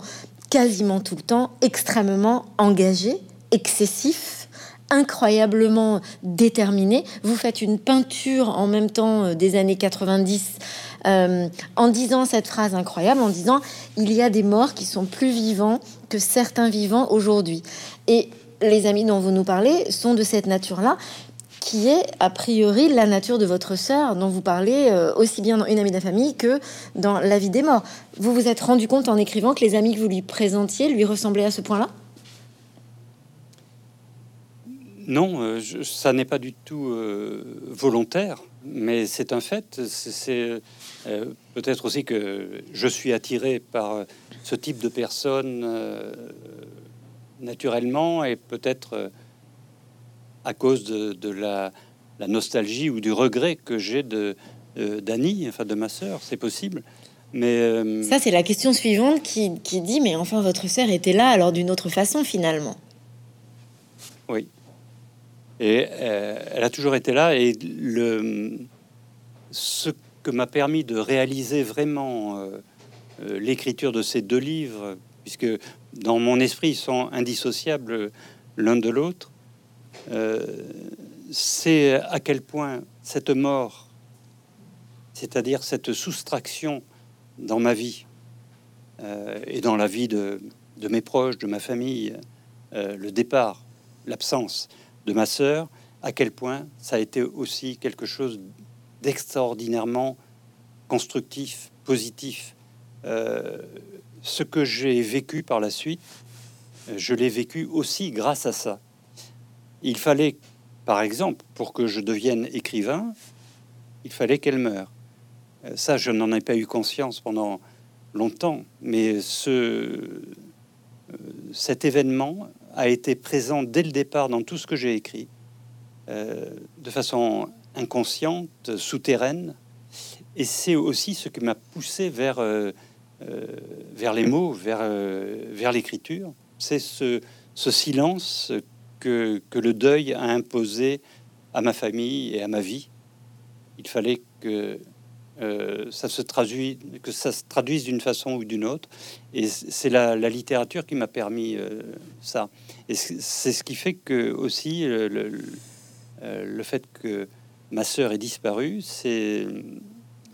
quasiment tout le temps extrêmement engagés, excessifs, incroyablement déterminé. Vous faites une peinture en même temps euh, des années 90 euh, en disant cette phrase incroyable, en disant il y a des morts qui sont plus vivants que certains vivants aujourd'hui. Et les amis dont vous nous parlez sont de cette nature-là qui est a priori la nature de votre sœur dont vous parlez euh, aussi bien dans Une amie de la famille que dans La vie des morts. Vous vous êtes rendu compte en écrivant que les amis que vous lui présentiez lui ressemblaient à ce point-là? Non, euh, ça n'est pas du tout euh, volontaire, mais c'est un fait. C'est euh, peut-être aussi que je suis attiré par ce type de personnes naturellement, et peut-être à cause de, la, nostalgie ou du regret que j'ai de d'Annie, enfin de ma sœur, c'est possible. Mais ça, c'est la question suivante qui, qui dit mais enfin votre sœur était là alors d'une autre façon finalement. Oui. Euh, elle a toujours été là. Et le, ce que m'a permis de réaliser vraiment euh, euh, l'écriture de ces deux livres, puisque dans mon esprit ils sont indissociables l'un de l'autre, c'est à quel point cette mort, c'est-à-dire cette soustraction dans ma vie et dans la vie de, mes proches, de ma famille, le départ, l'absence, de ma sœur, à quel point ça a été aussi quelque chose d'extraordinairement constructif, positif. Euh, ce que j'ai vécu par la suite, je l'ai vécu aussi grâce à ça. Il fallait, par exemple, pour que je devienne écrivain, il fallait qu'elle meure. Euh, ça, je n'en ai pas eu conscience pendant longtemps, mais ce, euh, cet événement a été présent dès le départ dans tout ce que j'ai écrit, euh, de façon inconsciente, souterraine. Et c'est aussi ce qui m'a poussé vers, euh, euh, vers les mots, vers, vers l'écriture. C'est ce, ce, silence que, que le deuil a imposé à ma famille et à ma vie. Il fallait que ça se traduit, que ça se traduise d'une façon ou d'une autre. Et c'est la, littérature qui m'a permis ça. Et c'est ce qui fait que aussi le, le, euh, fait que ma sœur ait disparu, c'est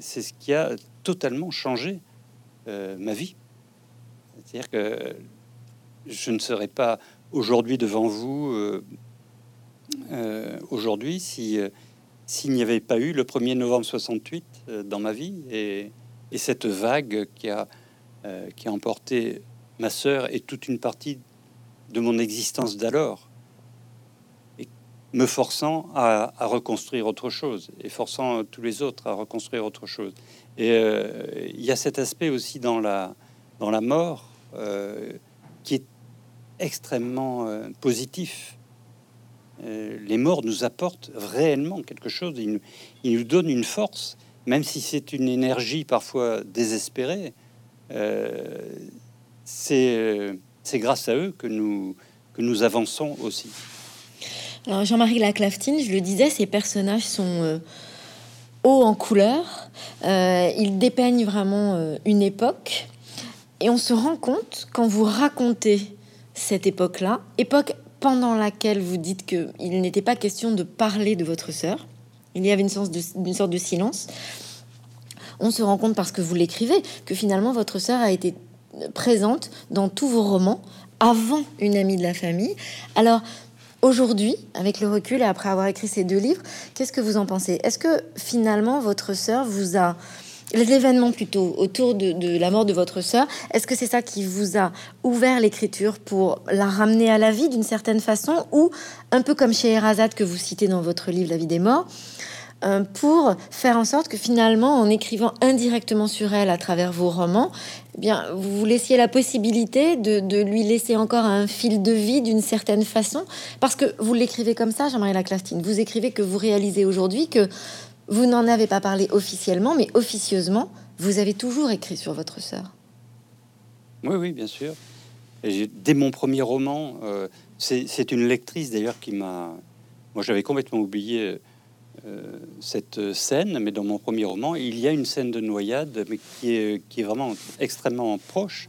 ce qui a totalement changé ma vie. C'est-à-dire que je ne serais pas aujourd'hui devant vous aujourd'hui si s'il n'y avait pas eu le 1er novembre 68 dans ma vie et, et cette vague qui a, qui a emporté ma sœur et toute une partie de mon existence d'alors, et me forçant à, reconstruire autre chose, et forçant tous les autres à reconstruire autre chose. Et euh, il y a cet aspect aussi dans la, dans la mort euh, qui est extrêmement euh, positif. les morts nous apportent réellement quelque chose, ils nous, ils nous donnent une force, même si c'est une énergie parfois désespérée. c'est c'est grâce à eux que nous, que nous avançons aussi. Alors Jean-Marie Laclaftine, je le disais, ces personnages sont euh, hauts en couleur, euh, ils dépeignent vraiment euh, une époque, et on se rend compte quand vous racontez cette époque-là, époque pendant laquelle vous dites qu'il n'était pas question de parler de votre sœur, il y avait une, sorte de, une sorte de silence, on se rend compte parce que vous l'écrivez que finalement votre sœur a été présente dans tous vos romans avant une amie de la famille. Alors, aujourd'hui, avec le recul et après avoir écrit ces deux livres, qu'est-ce que vous en pensez? Est-ce que finalement votre sœur vous a l'événement plutôt autour de, la mort de votre sœur, est-ce que c'est ça qui vous a ouvert l'écriture pour la ramener à la vie d'une certaine façon? Ou un peu comme chez Erazade que vous citez dans votre livre La vie des morts, pour faire en sorte que finalement, en écrivant indirectement sur elle à travers vos romans, eh bien, vous laissiez la possibilité de, lui laisser encore un fil de vie d'une certaine façon, parce que vous l'écrivez comme ça, Jean-Marie Laclastine. Vous écrivez que vous réalisez aujourd'hui que vous n'en avez pas parlé officiellement, mais officieusement, vous avez toujours écrit sur votre sœur. Oui, oui, bien sûr. dès mon premier roman, euh, c'est une lectrice d'ailleurs qui m'a. Moi, j'avais complètement oublié euh, cette scène, mais dans mon premier roman, il y a une scène de noyade, mais qui est, vraiment extrêmement proche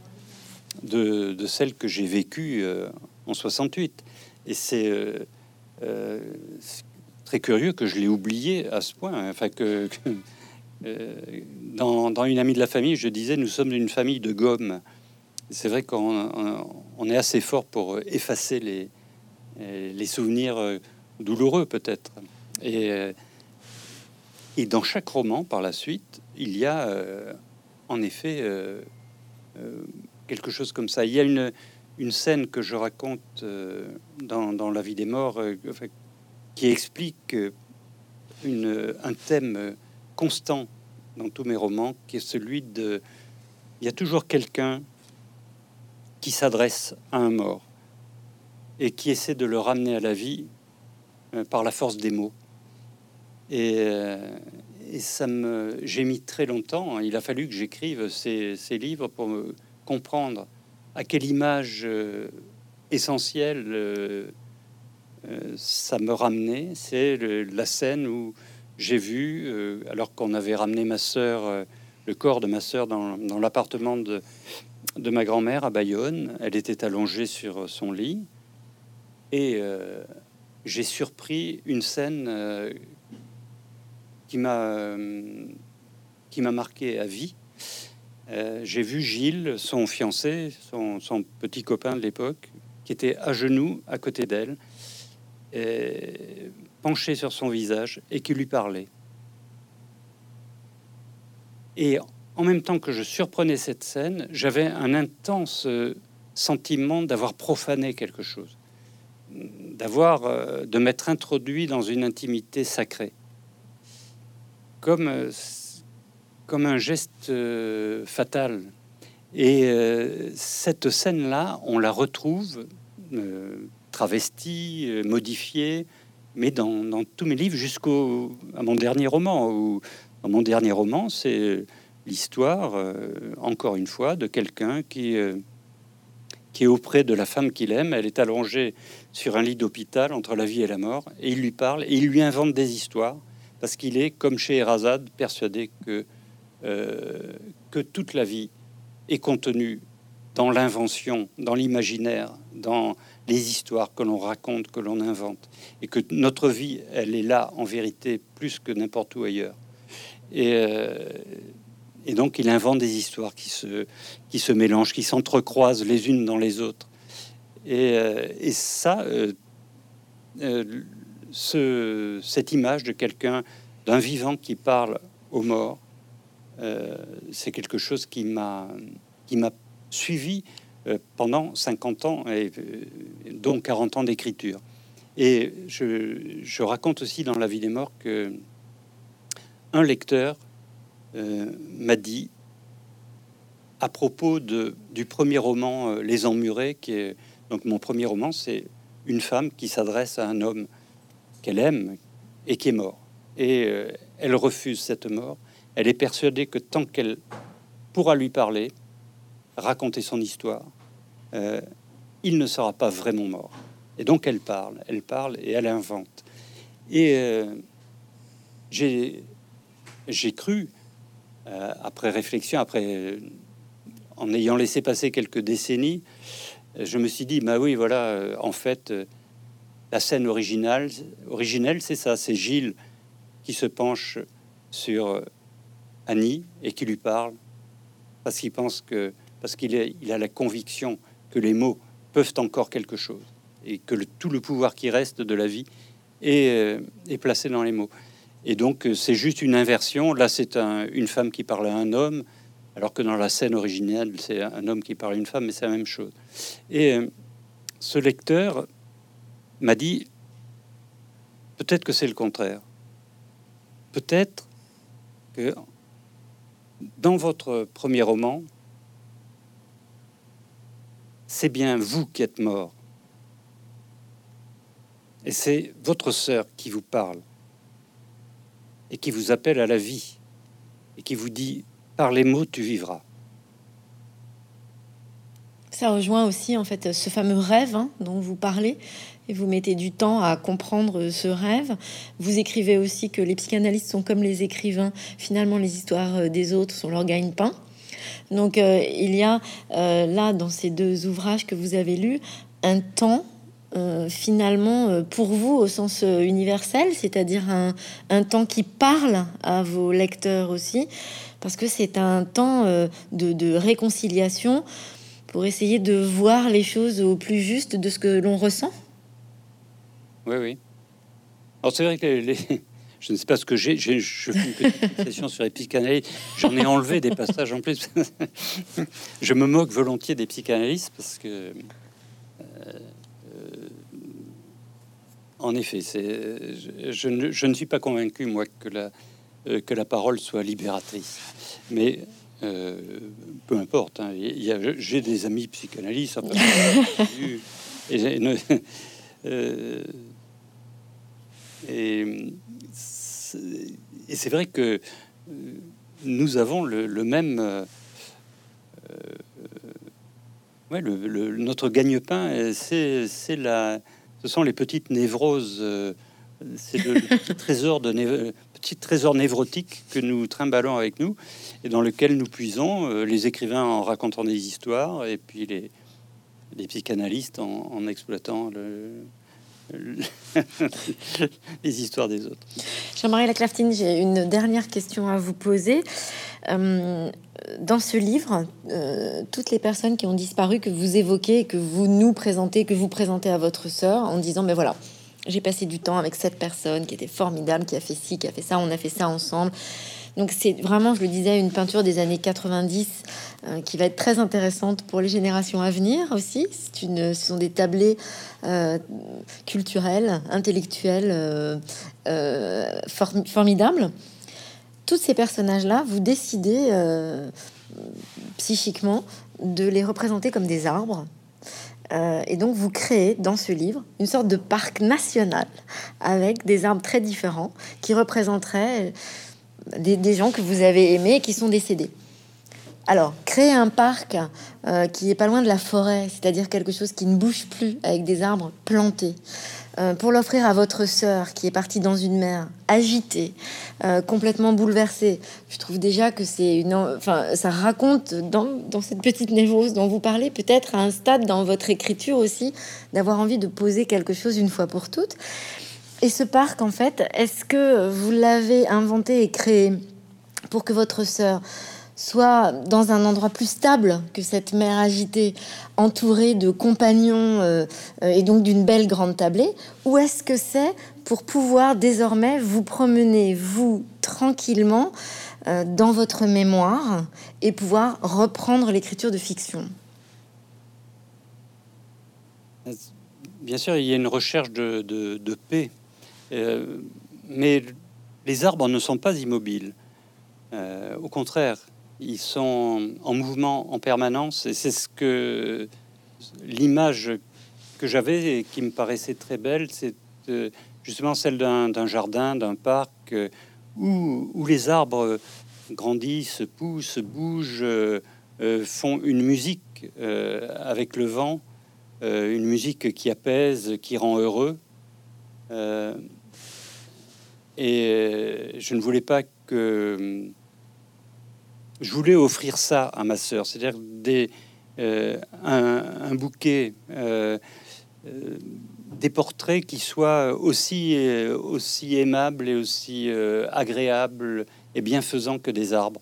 de, celle que j'ai vécue euh, en 68. Et c'est euh, très curieux que je l'ai oublié à ce point. Enfin, que, dans, Une amie de la famille, je disais, nous sommes une famille de gomme. C'est vrai qu'on on est assez fort pour effacer les souvenirs douloureux, peut-être. Et, euh, et dans chaque roman, par la suite, il y a euh, en effet euh, quelque chose comme ça. Il y a une, scène que je raconte dans, La vie des morts qui explique un thème constant dans tous mes romans, qui est celui de... Il y a toujours quelqu'un qui s'adresse à un mort et qui essaie de le ramener à la vie par la force des mots. Euh, et, ça me, j'ai mis très longtemps. Hein. Il a fallu que j'écrive ces, livres pour comprendre à quelle image euh, essentielle euh, ça me ramenait. C'est la scène où j'ai vu, alors qu'on avait ramené ma sœur, le corps de ma sœur dans, l'appartement de ma grand-mère à Bayonne. Elle était allongée sur son lit et j'ai surpris une scène qui m'a euh, qui m'a marqué à vie. Euh, j'ai vu Gilles, son fiancé, son, son petit copain de l'époque, qui était à genoux à côté d'elle, penché sur son visage et qui lui parlait. Et en même temps que je surprenais cette scène, j'avais un intense euh, sentiment d'avoir profané quelque chose, d'avoir, de m'être introduit dans une intimité sacrée comme, euh, comme un geste euh, fatal. Et euh, cette scène-là, on la retrouve travestie, modifiée, mais dans, tous mes livres jusqu'au mon dernier roman. Dans mon dernier roman, c'est l'histoire, encore une fois, de quelqu'un qui, qui est auprès de la femme qu'il aime. Elle est allongée sur un lit d'hôpital entre la vie et la mort, et il lui parle et il lui invente des histoires parce qu'il est, comme chez Erazade, persuadé que, euh, que toute la vie est contenue dans l'invention, dans l'imaginaire, dans les histoires que l'on raconte, que l'on invente, et que notre vie, elle est là en vérité plus que n'importe où ailleurs. Et, euh, donc il invente des histoires qui se, qui se mélangent, qui s'entrecroisent les unes dans les autres. Et, euh, et ça, ce, cette image de quelqu'un, d'un vivant qui parle aux morts, euh, c'est quelque chose qui m'a qui m'a suivi euh, pendant 50 ans et dont 40 ans d'écriture. Et je, je, raconte aussi dans La vie des morts que un lecteur m'a dit à propos de, du premier roman Les Emmurés, qui est donc mon premier roman, c'est une femme qui s'adresse à un homme qu'elle aime et qui est mort. Et euh, elle refuse cette mort. Elle est persuadée que tant qu'elle pourra lui parler, raconter son histoire, euh, il ne sera pas vraiment mort. Et donc elle parle, elle parle et elle invente. Et euh, j'ai cru, après réflexion, après en ayant laissé passer quelques décennies, je me suis dit, bah oui, voilà, en fait, la scène originale, originelle, c'est ça, c'est Gilles qui se penche sur euh, Annie et qui lui parle parce qu'il pense que parce qu'il il a la conviction que les mots peuvent encore quelque chose et que le, tout le pouvoir qui reste de la vie est, euh, est placé dans les mots. Et donc euh, c'est juste une inversion. Là, c'est un, une femme qui parle à un homme, alors que dans la scène originale, c'est un homme qui parle à une femme, mais c'est la même chose. Et ce lecteur m'a dit peut-être que c'est le contraire. Peut-être que dans votre premier roman, c'est bien vous qui êtes mort. Et c'est votre sœur qui vous parle et qui vous appelle à la vie et qui vous dit par les mots tu vivras. Ça rejoint aussi en fait ce fameux rêve hein, dont vous parlez et vous mettez du temps à comprendre ce rêve. Vous écrivez aussi que les psychanalystes sont comme les écrivains. Finalement, les histoires euh, des autres sont leur gagne-pain. Donc, euh, il y a euh, là, dans ces deux ouvrages que vous avez lus, un temps finalement pour vous au sens universel, c'est-à-dire un, temps qui parle à vos lecteurs aussi, parce que c'est un temps de, réconciliation pour essayer de voir les choses au plus juste de ce que l'on ressent. Oui, oui. Alors c'est vrai que les, [LAUGHS] je ne sais pas ce que j'ai. Je fais une petite [LAUGHS] session sur les psychanalystes. J'en ai enlevé des passages en plus. [LAUGHS] je me moque volontiers des psychanalystes parce que, euh, euh, en effet, c'est, je, ne, je, ne, suis pas convaincu moi que la euh, que la parole soit libératrice. Mais peu importe. Hein, j'ai des amis psychanalystes. et, euh, et c'est vrai que euh, nous avons le, même. Euh, ouais, le, notre gagne-pain, c'est la, ce sont les petites névroses, c'est le, [LAUGHS] petit trésor de petit trésor névrotique que nous trimballons avec nous et dans lequel nous puisons, les écrivains en racontant des histoires et puis les, les psychanalystes en, exploitant [LAUGHS] les histoires des autres. Jean-Marie Laclaftine, j'ai une dernière question à vous poser. Euh, dans ce livre, euh, toutes les personnes qui ont disparu, que vous évoquez, que vous nous présentez, que vous présentez à votre sœur en disant, mais voilà, j'ai passé du temps avec cette personne qui était formidable, qui a fait ci, qui a fait ça, on a fait ça ensemble. Donc c'est vraiment, je le disais, une peinture des années 90 euh, qui va être très intéressante pour les générations à venir aussi. Une, ce sont des tablés euh, culturels, intellectuels euh, formidables. Tous ces personnages-là, vous décidez psychiquement de les représenter comme des arbres. et donc vous créez dans ce livre une sorte de parc national avec des arbres très différents qui représenteraient des, gens que vous avez aimés et qui sont décédés. Alors, créer un parc euh, qui est pas loin de la forêt, c'est-à-dire quelque chose qui ne bouge plus avec des arbres plantés, euh, pour l'offrir à votre sœur qui est partie dans une mer agitée, euh, complètement bouleversée. Je trouve déjà que c'est une, enfin, ça raconte dans, dans cette petite névrose dont vous parlez, peut-être à un stade dans votre écriture aussi, d'avoir envie de poser quelque chose une fois pour toutes. Et ce parc, en fait, est-ce que vous l'avez inventé et créé pour que votre sœur soit dans un endroit plus stable que cette mer agitée, entourée de compagnons euh, et donc d'une belle grande tablée, ou est-ce que c'est pour pouvoir désormais vous promener, vous, tranquillement, euh, dans votre mémoire et pouvoir reprendre l'écriture de fiction? Bien sûr, il y a une recherche de, paix, mais les arbres ne sont pas immobiles. au contraire, ils sont en mouvement en permanence et c'est ce que l'image que j'avais et qui me paraissait très belle, c'est euh, justement celle d'un jardin, d'un parc euh, où, les arbres grandissent, poussent, bougent, euh, font une musique avec le vent, une musique qui apaise, qui rend heureux. Et je ne voulais pas que je voulais offrir ça à ma sœur, c'est-à-dire des, euh, un, bouquet, euh, euh, des portraits qui soient aussi, aussi aimables et aussi agréables et bienfaisants que des arbres,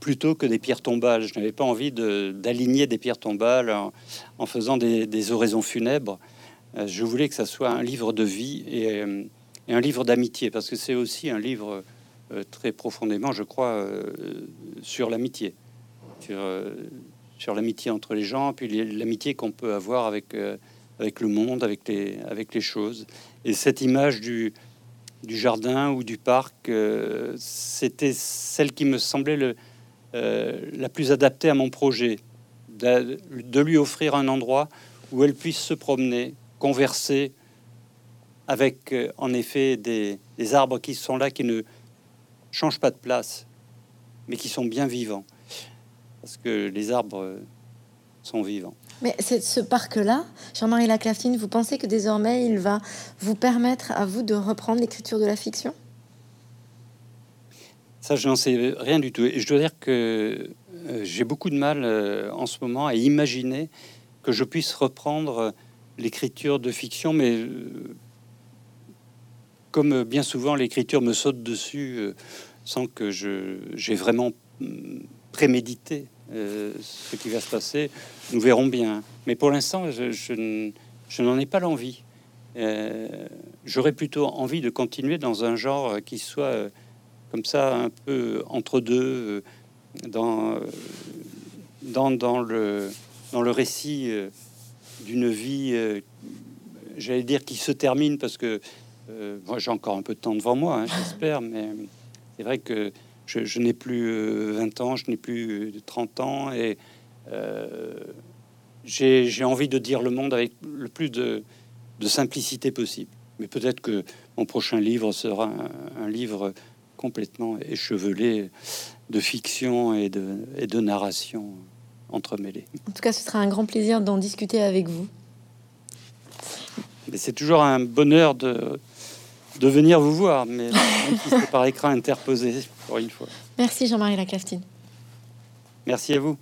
plutôt que des pierres tombales. Je n'avais pas envie d'aligner des pierres tombales en, faisant des, oraisons funèbres. je voulais que ça soit un livre de vie et, et un livre d'amitié, parce que c'est aussi un livre euh, très profondément, je crois, euh, sur l'amitié, sur, euh, sur l'amitié entre les gens, puis l'amitié qu'on peut avoir avec, avec le monde, avec les, avec les choses. Et cette image du, du jardin ou du parc, c'était celle qui me semblait le, la plus adaptée à mon projet, de, lui offrir un endroit où elle puisse se promener, converser avec en effet des, des arbres qui sont là, qui ne changent pas de place, mais qui sont bien vivants. Parce que les arbres sont vivants. Mais c'est ce parc-là, Jean-Marie Laclaftine, vous pensez que désormais il va vous permettre à vous de reprendre l'écriture de la fiction? Ça, je n'en sais rien du tout. Et je dois dire que euh, j'ai beaucoup de mal euh, en ce moment à imaginer que je puisse reprendre l'écriture de fiction, mais euh, comme bien souvent l'écriture me saute dessus euh, sans que je j'ai vraiment mm, prémédité euh, ce qui va se passer, nous verrons bien. Mais pour l'instant, je, je, n'en ai pas l'envie. Euh, j'aurais plutôt envie de continuer dans un genre qui soit comme ça, un peu entre deux, dans, dans, dans, le, dans le récit d'une vie, j'allais dire, qui se termine parce que euh, moi, j'ai encore un peu de temps devant moi, hein, [LAUGHS] j'espère, mais c'est vrai que je, n'ai plus 20 euh, ans, je n'ai plus 30 ans, et euh, j'ai envie de dire le monde avec le plus de, simplicité possible. Mais peut-être que mon prochain livre sera un, livre complètement échevelé de fiction et de, et de narration entremêlées. En tout cas, ce sera un grand plaisir d'en discuter avec vous. C'est toujours un bonheur de, de venir vous voir, mais [LAUGHS] par écran interposé pour une fois. Merci Jean-Marie Laclaftine. Merci à vous.